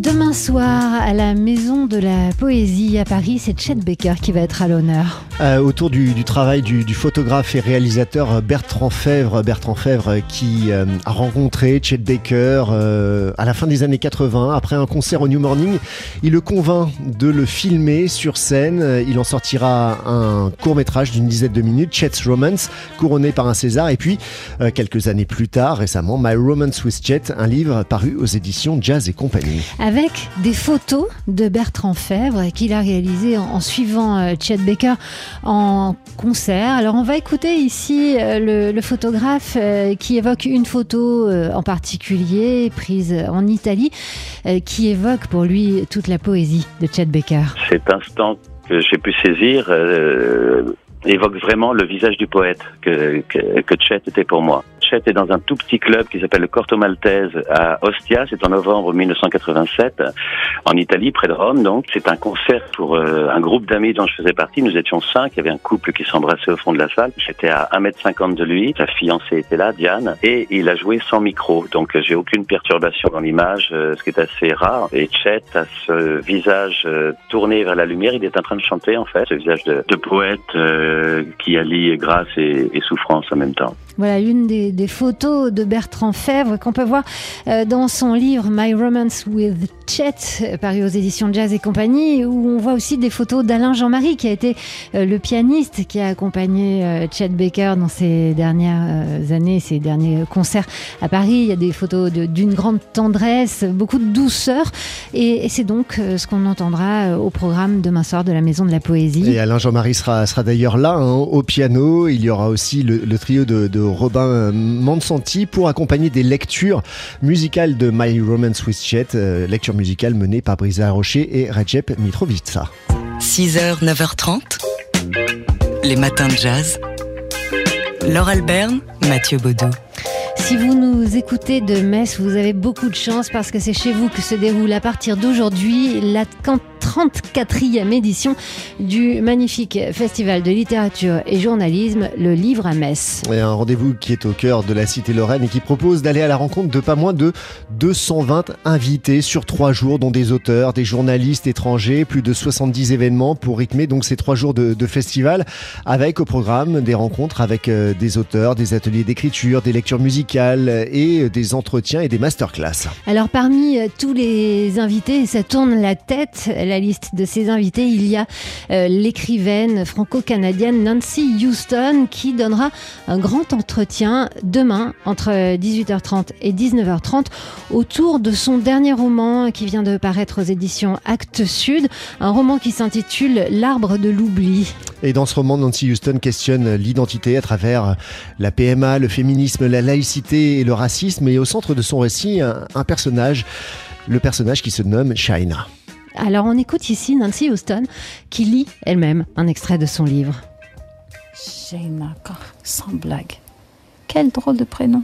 Demain soir, à la Maison de la Poésie à Paris, c'est Chet Baker qui va être à l'honneur. Euh, autour du, travail du, photographe et réalisateur Bertrand Fèvre, Bertrand Fèvre qui euh, a rencontré Chet Baker euh, à la fin des années 80 après un concert au New Morning. Il le convainc de le filmer sur scène. Il en sortira un court métrage d'une dizaine de minutes, Chet's Romance, couronné par un César. Et puis, quelques années plus tard, récemment, My Romance with Chet, un livre paru aux éditions Jazz et compagnie avec des photos de Bertrand Fèvre qu'il a réalisées en, suivant euh, Chet Baker en concert. Alors on va écouter ici euh, le, photographe euh, qui évoque une photo en particulier prise en Italie qui évoque pour lui toute la poésie de Chet Baker. Cet instant que j'ai pu saisir évoque vraiment le visage du poète que, que Chet était pour moi. Chet est dans un tout petit club qui s'appelle le Corto Maltese à Ostia. C'est en novembre 1987 en Italie, près de Rome. Donc, c'est un concert pour euh, un groupe d'amis dont je faisais partie. Nous étions cinq. Il y avait un couple qui s'embrassait au fond de la salle. J'étais à 1m50 de lui. Sa fiancée était là, Diane. Et il a joué sans micro. Donc, j'ai aucune perturbation dans l'image, euh, ce qui est assez rare. Et Chet a ce visage euh, tourné vers la lumière. Il est en train de chanter, en fait. Ce visage de, poète qui allie grâce et souffrance en même temps. Voilà une des, des photos de Bertrand Fèvre qu'on peut voir euh, dans son livre My Romance with Chet, paru aux éditions Jazz et compagnie, où on voit aussi des photos d'Alain Jean-Marie, qui a été euh, le pianiste qui a accompagné euh, Chet Baker dans ses dernières années, ses derniers concerts à Paris. Il y a des photos d'une grande tendresse, beaucoup de douceur, et, c'est donc ce qu'on entendra au programme demain soir de la Maison de la Poésie. Et Alain Jean-Marie sera, d'ailleurs là, hein, au piano. Il y aura aussi le, trio de, Robin Mansanti pour accompagner des lectures musicales de My Romance with Chet, euh, lecture musicale menée par Brisa Rocher et Recep Mitrovica. 6h, 9h30, les matins de jazz. Laure Alberne, Mathieu Baudou. Si vous nous écoutez de Metz, vous avez beaucoup de chance parce que c'est chez vous que se déroule à partir d'aujourd'hui la 34e édition du magnifique festival de littérature et journalisme, le Livre à Metz. Et un rendez-vous qui est au cœur de la cité lorraine et qui propose d'aller à la rencontre de pas moins de 220 invités sur trois jours, dont des auteurs, des journalistes étrangers, plus de 70 événements pour rythmer donc ces trois jours de, festival, avec au programme des rencontres avec euh, des auteurs, des ateliers d'écriture, des lectures musicales et des entretiens et des masterclass. Alors parmi euh, tous les invités, ça tourne la tête, la liste de ces invités, il y a euh, l'écrivaine franco-canadienne Nancy Houston qui donnera un grand entretien demain entre 18h30 et 19h30 autour de son dernier roman qui vient de paraître aux éditions Actes Sud, un roman qui s'intitule L'arbre de l'oubli. Et dans ce roman, Nancy Houston questionne l'identité à travers la PMA, le féminisme, la laïcité et le racisme. Et au centre de son récit, un, un personnage, le personnage qui se nomme Shaina. Alors on écoute ici Nancy Houston qui lit elle-même un extrait de son livre. Shaina, sans blague. Quel drôle de prénom.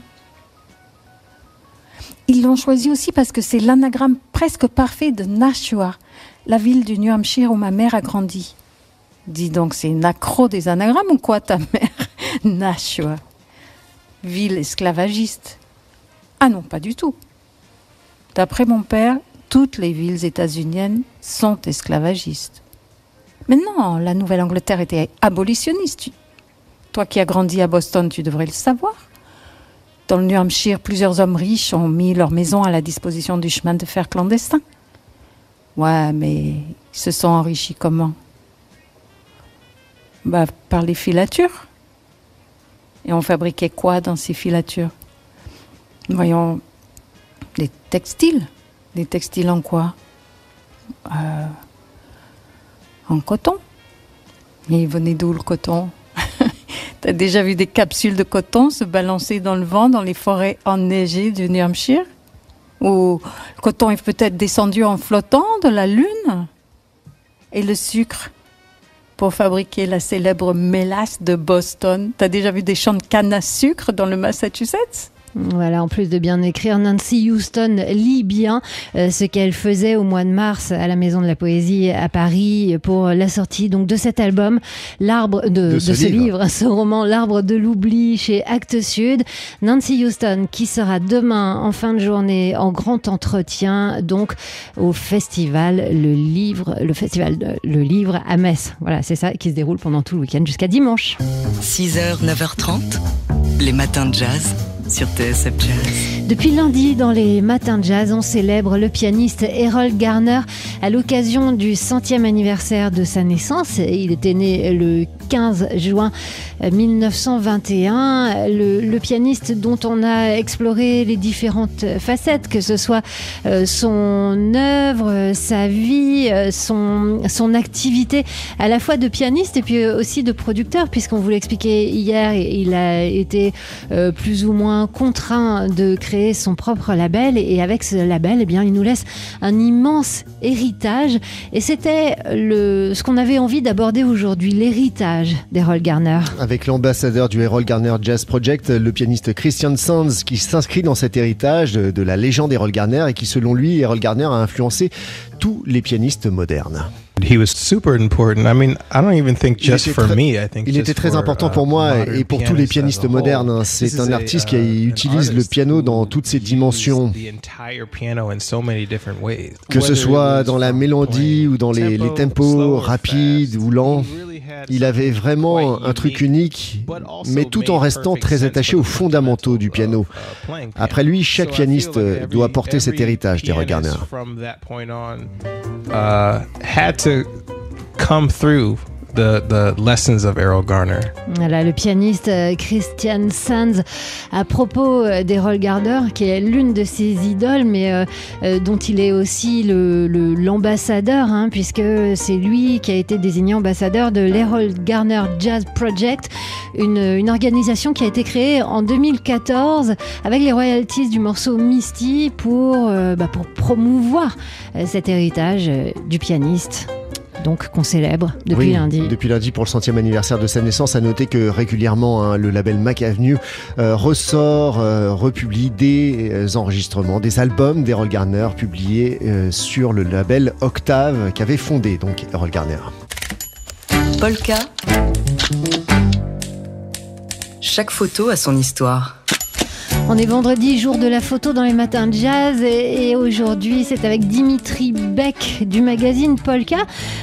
Ils l'ont choisi aussi parce que c'est l'anagramme presque parfait de Nashua, la ville du New Hampshire où ma mère a grandi. Dis donc, c'est une accro des anagrammes ou quoi ta mère Nashua. Ville esclavagiste. Ah non, pas du tout. D'après mon père, toutes les villes états-uniennes sont esclavagistes. Mais non, la Nouvelle-Angleterre était abolitionniste. Toi qui as grandi à Boston, tu devrais le savoir. Dans le New Hampshire, plusieurs hommes riches ont mis leur maison à la disposition du chemin de fer clandestin. Ouais, mais ils se sont enrichis comment? Bah, par les filatures. Et on fabriquait quoi dans ces filatures? Voyons, des textiles. Des textiles en quoi? Euh, En coton. Mais il venait d'où le coton? T'as déjà vu des capsules de coton se balancer dans le vent dans les forêts enneigées du New Hampshire? Ou le coton est peut-être descendu en flottant de la lune? Et le sucre pour fabriquer la célèbre mélasse de Boston? T'as déjà vu des champs de canne à sucre dans le Massachusetts? Voilà, en plus de bien écrire, Nancy Houston lit bien euh, ce qu'elle faisait au mois de mars à la Maison de la Poésie à Paris pour la sortie donc de cet album, l'arbre de, De ce de ce livre. livre, ce roman, l'arbre de l'oubli chez Actes Sud. Nancy Houston qui sera demain en fin de journée en grand entretien donc au festival le livre, le festival de- le livre à Metz. Voilà, c'est ça qui se déroule pendant tout le week-end jusqu'à dimanche. 6h, 9h30, les matins de jazz Depuis lundi, dans les matins de jazz, on célèbre le pianiste Errol Garner à l'occasion du centième anniversaire de sa naissance. Il était né le 15 juin 1921. Le, le pianiste dont on a exploré les différentes facettes, que ce soit euh, son œuvre, sa vie, euh, son, son activité à la fois de pianiste et puis aussi de producteur, puisqu'on vous l'expliquait hier, il a été euh, plus ou moins contraint de créer son propre label. Et avec ce label, eh bien, il nous laisse un immense héritage. Et c'était ce qu'on avait envie d'aborder aujourd'hui, l'héritage Garner. Avec l'ambassadeur du Errol Garner Jazz Project, le pianiste Christian Sands, qui s'inscrit dans cet héritage de, de la légende Errol Garner et qui, selon lui, Errol Garner a influencé tous les pianistes modernes. He was super important. I mean, I don't even think Il just était for très- me. I think Il just était très for, important uh, pour moi et pour tous les pianistes modernes. C'est un artiste uh, qui an utilise le piano dans toutes ses dimensions. the entire piano in so many different ways. Que ce soit dans la mélodie ou dans les, les tempo, tempos rapides ou lents, il avait vraiment un truc unique, mais tout en restant très attaché aux fondamentaux du fundamentals piano. uh. Après lui, chaque pianiste doit porter cet héritage d'Errol pianist uh, had to come through the lessons of Errol Garner. Voilà, le pianiste euh, Christian Sands à propos euh, d'Errol Garner, qui est l'une de ses idoles, mais euh, dont il est aussi le- le- l'ambassadeur, hein, puisque c'est lui qui a été désigné ambassadeur de l'Errol Garner Jazz Project, une, organisation qui a été créée en 2014 avec les royalties du morceau Misty pour, bah, pour promouvoir cet héritage du pianiste. Donc qu'on célèbre depuis Oui, lundi. Depuis lundi pour le centième anniversaire de sa naissance, à noter que régulièrement hein, le label Mac Avenue euh, ressort, euh, republie des euh, enregistrements, des albums d'Errol Garner publiés euh, sur le label Octave qu'avait fondé donc Errol Garner. Polka. Chaque photo a son histoire. On est vendredi, jour de la photo dans les matins de jazz et, aujourd'hui c'est avec Dimitri Beck du magazine Polka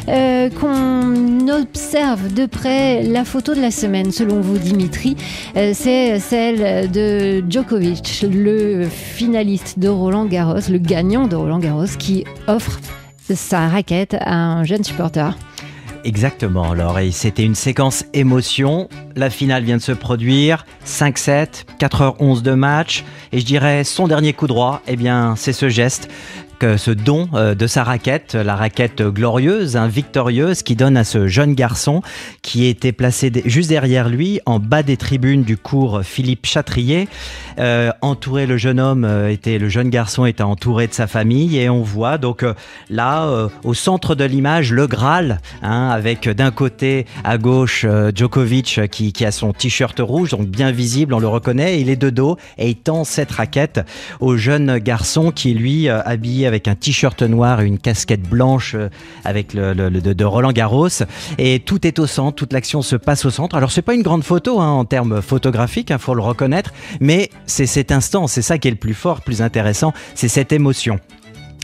euh, qu'on observe de près la photo de la semaine. Selon vous Dimitri, euh, c'est celle de Djokovic, le finaliste de Roland Garros, le gagnant de Roland Garros qui offre sa raquette à un jeune supporter. Exactement, alors, et c'était une séquence émotion. La finale vient de se produire, 5-7, 4h11 de match, et je dirais son dernier coup droit, eh bien, c'est ce geste. Ce don euh, de sa raquette, la raquette glorieuse, hein, victorieuse, qui donne à ce jeune garçon qui était placé juste derrière lui, en bas des tribunes du cours Philippe Chatrier. Euh, entouré, le jeune homme euh, était, le jeune garçon était entouré de sa famille, et on voit donc là, au centre de l'image, le Graal, hein, avec d'un côté à gauche Djokovic qui, a son t-shirt rouge, donc bien visible, on le reconnaît, il est de dos et il tend cette raquette au jeune garçon qui lui habillé avec un t-shirt noir et une casquette blanche euh, avec le, de, Roland Garros. Et tout est au centre, toute l'action se passe au centre. Alors c'est pas une grande photo hein, en termes photographiques, il faut le reconnaître, mais c'est cet instant, c'est ça qui est le plus fort, plus intéressant, c'est cette émotion.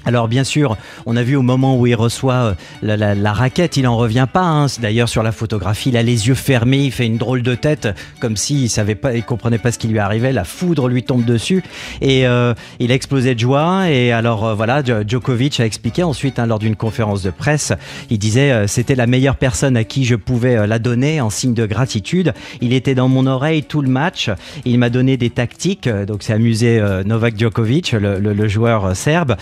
Alors bien sûr, on a vu au moment où il reçoit euh, la, raquette, il en revient pas. hein. D'ailleurs sur la photographie, il a les yeux fermés, il fait une drôle de tête, comme s'il il comprenait pas ce qui lui arrivait. La foudre lui tombe dessus et euh, il a explosé de joie. Et alors euh, voilà, Djo- Djokovic a expliqué ensuite hein, lors d'une conférence de presse, il disait c'était la meilleure personne à qui je pouvais la donner en signe de gratitude. Il était dans mon oreille tout le match. Il m'a donné des tactiques, donc c'est amusé Novak Djokovic, le, joueur serbe.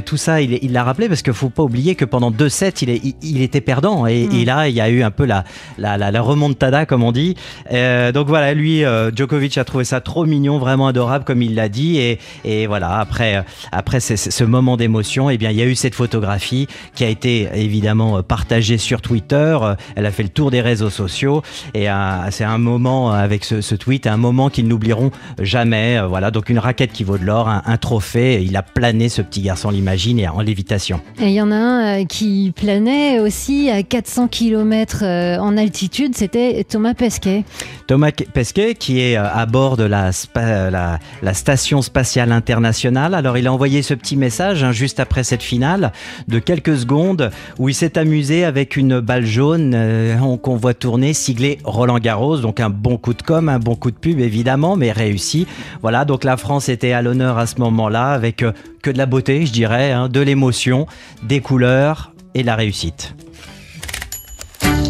Et tout ça, il il l'a rappelé parce qu'il faut pas oublier que pendant deux sets, il, est, il, était perdant et, Mm. là, il y a eu un peu la, la, la, la remontada, comme on dit. Euh, donc voilà, lui, euh, Djokovic a trouvé ça trop mignon, vraiment adorable, comme il l'a dit. Et, et voilà, après, euh, après ce, ce moment d'émotion, eh bien, il y a eu cette photographie qui a été évidemment partagée sur Twitter. Elle a fait le tour des réseaux sociaux et c'est un moment avec ce, ce tweet, un moment qu'ils n'oublieront jamais. Voilà, donc une raquette qui vaut de l'or, un, un trophée. Il a plané, ce petit garçon, l'imagine, et en lévitation. Et il y en a un euh, qui planait aussi à 400 km en altitude, c'était Thomas Pesquet. Thomas Pesquet, qui est euh, à bord de la, spa- la, la station spatiale internationale. Alors, il a envoyé ce petit message hein, juste après cette finale de quelques secondes où il s'est amusé avec une balle jaune euh, qu'on voit tourner, siglée Roland Garros. Donc, un bon coup de com, un bon coup de pub, évidemment, mais réussi. Voilà, donc la France était à l'honneur à ce moment-là avec euh, que de la beauté, je dirais, hein, de l'émotion, des couleurs et la réussite.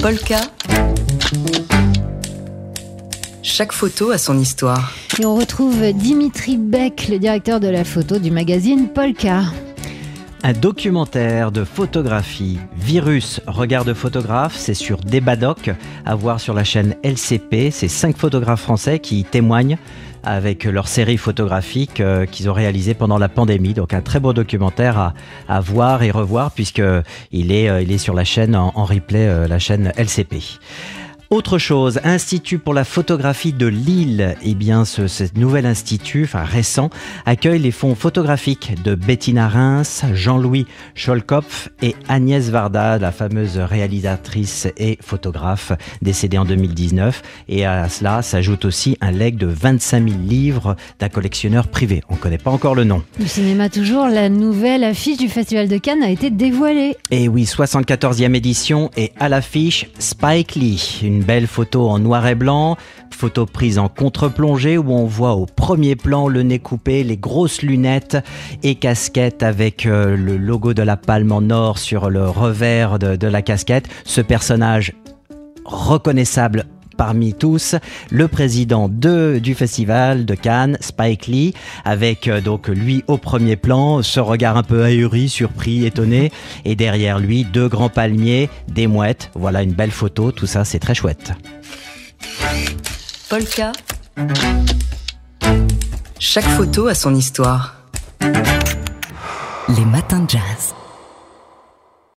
Polka. Chaque photo a son histoire. Et on retrouve Dimitri Beck, le directeur de la photo du magazine Polka. Un documentaire de photographie, Virus, regard de photographe, c'est sur Débadoc, à voir sur la chaîne LCP. C'est cinq photographes français qui témoignent avec leur série photographique euh, qu'ils ont réalisée pendant la pandémie. Donc un très beau documentaire à, voir et revoir puisque il est, euh, est sur la chaîne en, en replay, euh, la chaîne LCP. Autre chose, Institut pour la photographie de Lille, eh bien ce, ce nouvel institut, enfin récent, accueille les fonds photographiques de Bettina Reims, Jean-Louis Scholkopf et Agnès Varda, la fameuse réalisatrice et photographe décédée en 2019. Et à cela s'ajoute aussi un legs de 25 000 livres d'un collectionneur privé. On ne connaît pas encore le nom. Du cinéma toujours, la nouvelle affiche du Festival de Cannes a été dévoilée. Et oui, 74e édition et à l'affiche Spike Lee. Belle photo en noir et blanc, photo prise en contre-plongée où on voit au premier plan le nez coupé, les grosses lunettes et casquette avec euh, le logo de la palme en or sur le revers de la casquette. Ce personnage reconnaissable parmi tous le président de, du festival de Cannes, Spike Lee, avec euh, donc lui au premier plan, ce regard un peu ahuri, surpris, étonné, et derrière lui deux grands palmiers, des mouettes. Voilà une belle photo, tout ça c'est très chouette. Polka. Chaque photo a son histoire. Les matins de jazz.